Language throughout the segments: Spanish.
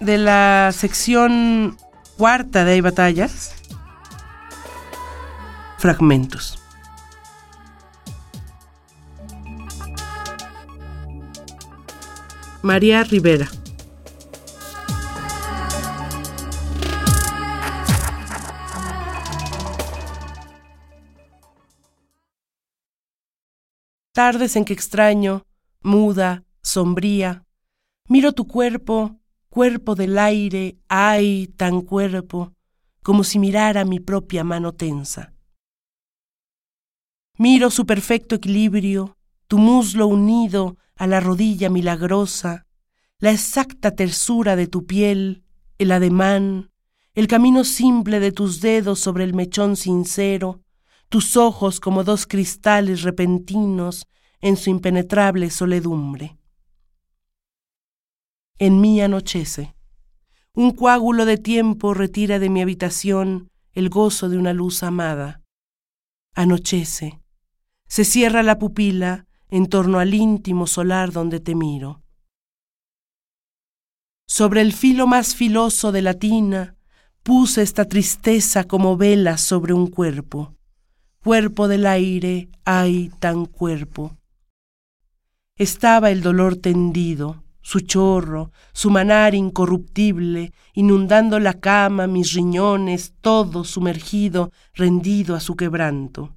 de la sección cuarta de Hay Batallas, fragmentos. María Rivera. Tardes en que extraño, muda, sombría, miro tu cuerpo, cuerpo del aire, ay, tan cuerpo, como si mirara mi propia mano tensa. Miro su perfecto equilibrio, tu muslo unido a la rodilla milagrosa, la exacta tersura de tu piel, el ademán, el camino simple de tus dedos sobre el mechón sincero, tus ojos como dos cristales repentinos en su impenetrable soledumbre. En mí anochece. Un coágulo de tiempo retira de mi habitación el gozo de una luz amada. Anochece. Se cierra la pupila en torno al íntimo solar donde te miro. Sobre el filo más filoso de la tina puse esta tristeza como vela sobre un cuerpo. Cuerpo del aire, ay, tan cuerpo. Estaba el dolor tendido, su chorro, su manar incorruptible, inundando la cama, mis riñones, todo sumergido, rendido a su quebranto.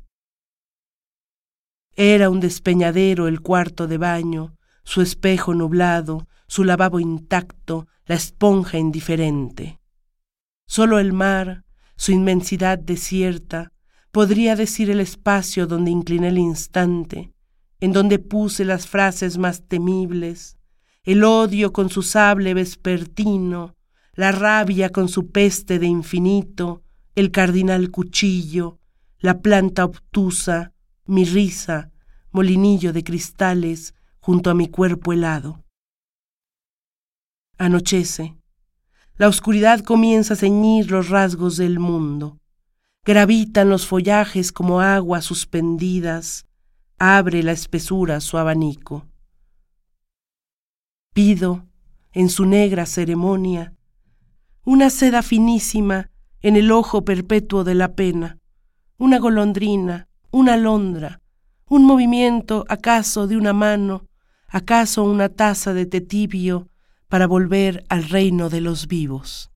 Era un despeñadero el cuarto de baño, su espejo nublado, su lavabo intacto, la esponja indiferente. Solo el mar, su inmensidad desierta, podría decir el espacio donde incliné el instante, en donde puse las frases más temibles, el odio con su sable vespertino, la rabia con su peste de infinito, el cardinal cuchillo, la planta obtusa, mi risa, molinillo de cristales junto a mi cuerpo helado. Anochece. La oscuridad comienza a ceñir los rasgos del mundo. Gravitan los follajes como aguas suspendidas, abre la espesura su abanico. Pido, en su negra ceremonia, una seda finísima en el ojo perpetuo de la pena, una golondrina, una alondra, un movimiento acaso de una mano, acaso una taza de té tibio para volver al reino de los vivos.